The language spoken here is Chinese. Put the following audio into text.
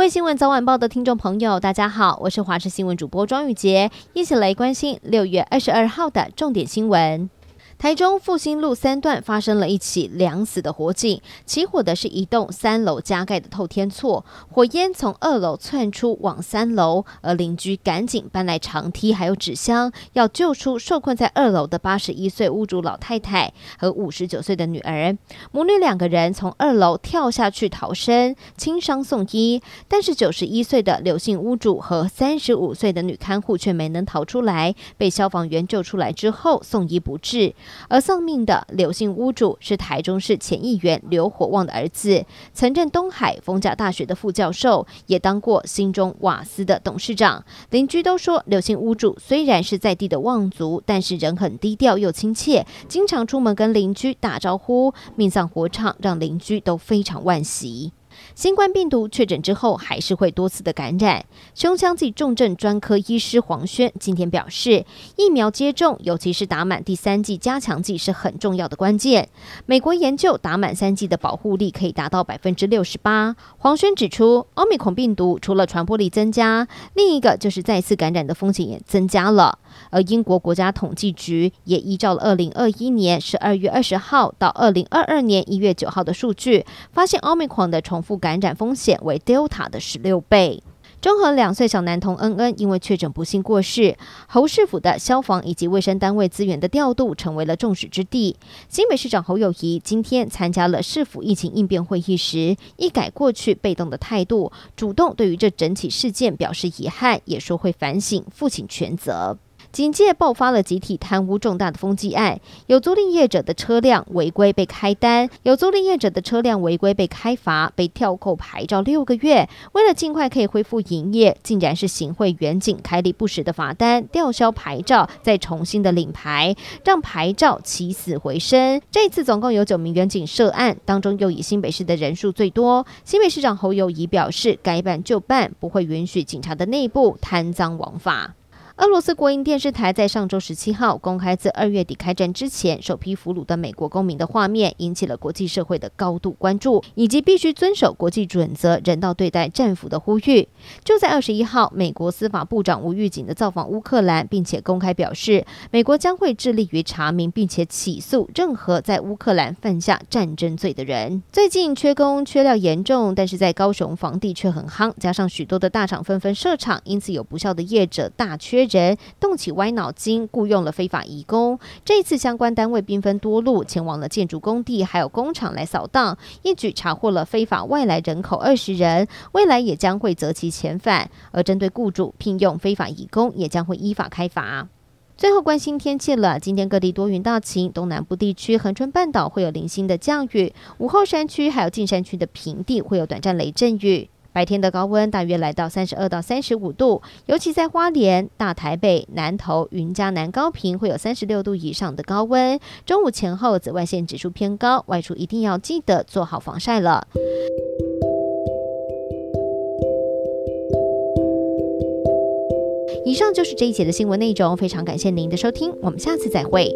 各位新闻早晚报的听众朋友，大家好，我是华视新闻主播庄宇杰，一起来关心六月二十二号的重点新闻。台中复兴路三段发生了一起两死的火警，起火的是一栋三楼加盖的透天厝，火焰从二楼窜出往三楼，而邻居赶紧搬来长梯还有纸箱，要救出受困在二楼的八十一岁屋主老太太和五十九岁的女儿。母女两个人从二楼跳下去逃生，轻伤送医，但是九十一岁的刘姓屋主和三十五岁的女看护却没能逃出来，被消防员救出来之后送医不治。而丧命的刘姓屋主是台中市前议员刘火旺的儿子，曾任东海逢甲大学的副教授，也当过新中瓦斯的董事长。邻居都说，刘姓屋主虽然是在地的望族，但是人很低调又亲切，经常出门跟邻居打招呼。命丧火场，让邻居都非常惋惜。新冠病毒确诊之后，还是会多次的感染。胸腔暨重症专科医师黄轩今天表示，疫苗接种，尤其是打满第三剂加强剂，是很重要的关键。美国研究打满三剂的保护力可以达到百分之六十八。黄轩指出，奥密克戎病毒除了传播力增加，另一个就是再次感染的风险也增加了。而英国国家统计局也依照了二零二一年十二月二十号到二零二二年一月九号的数据，发现奥密克戎的重复感染风险为 Delta 的十六倍。中和两岁小男童恩恩因为确诊不幸过世，侯市府的消防以及卫生单位资源的调度成为了众矢之的。新北市长侯友谊今天参加了市府疫情应变会议时，一改过去被动的态度，主动对于这整起事件表示遗憾，也说会反省，负起全责。警界爆发了集体贪污重大的风纪案，有租赁业者的车辆违规被开单，有租赁业者的车辆违规被开罚，被吊扣牌照六个月。为了尽快可以恢复营业，竟然是行贿员警开立不实的罚单，吊销牌照，再重新的领牌，让牌照起死回生。这次总共有九名员警涉案，当中又以新北市的人数最多。新北市长侯友宜表示，该办就办，不会允许警察的内部贪赃枉法。俄罗斯国营电视台在上周十七号公开自二月底开战之前首批俘虏的美国公民的画面，引起了国际社会的高度关注，以及必须遵守国际准则、人道对待战俘的呼吁。就在二十一号，美国司法部长无预警的造访乌克兰，并且公开表示，美国将会致力于查明并且起诉任何在乌克兰犯下战争罪的人。最近缺工缺料严重，但是在高雄房地却很夯，加上许多的大厂纷纷设厂，因此有不肖的业者大缺人动起歪脑筋，雇佣了非法移工。这一次，相关单位兵分多路，前往了建筑工地还有工厂来扫荡，一举查获了非法外来人口二十人。未来也将会择期遣返。而针对雇主聘用非法移工，也将会依法开罚。最后关心天气了，今天各地多云到晴，东南部地区恒春半岛会有零星的降雨，午后山区还有近山区的平地会有短暂雷阵雨。白天的高温大约来到三十二到三十五度，尤其在花莲、大台北、南投、云嘉南高屏会有三十六度以上的高温。中午前后紫外线指数偏高，外出一定要记得做好防晒了。以上就是这一节的新闻内容，非常感谢您的收听，我们下次再会。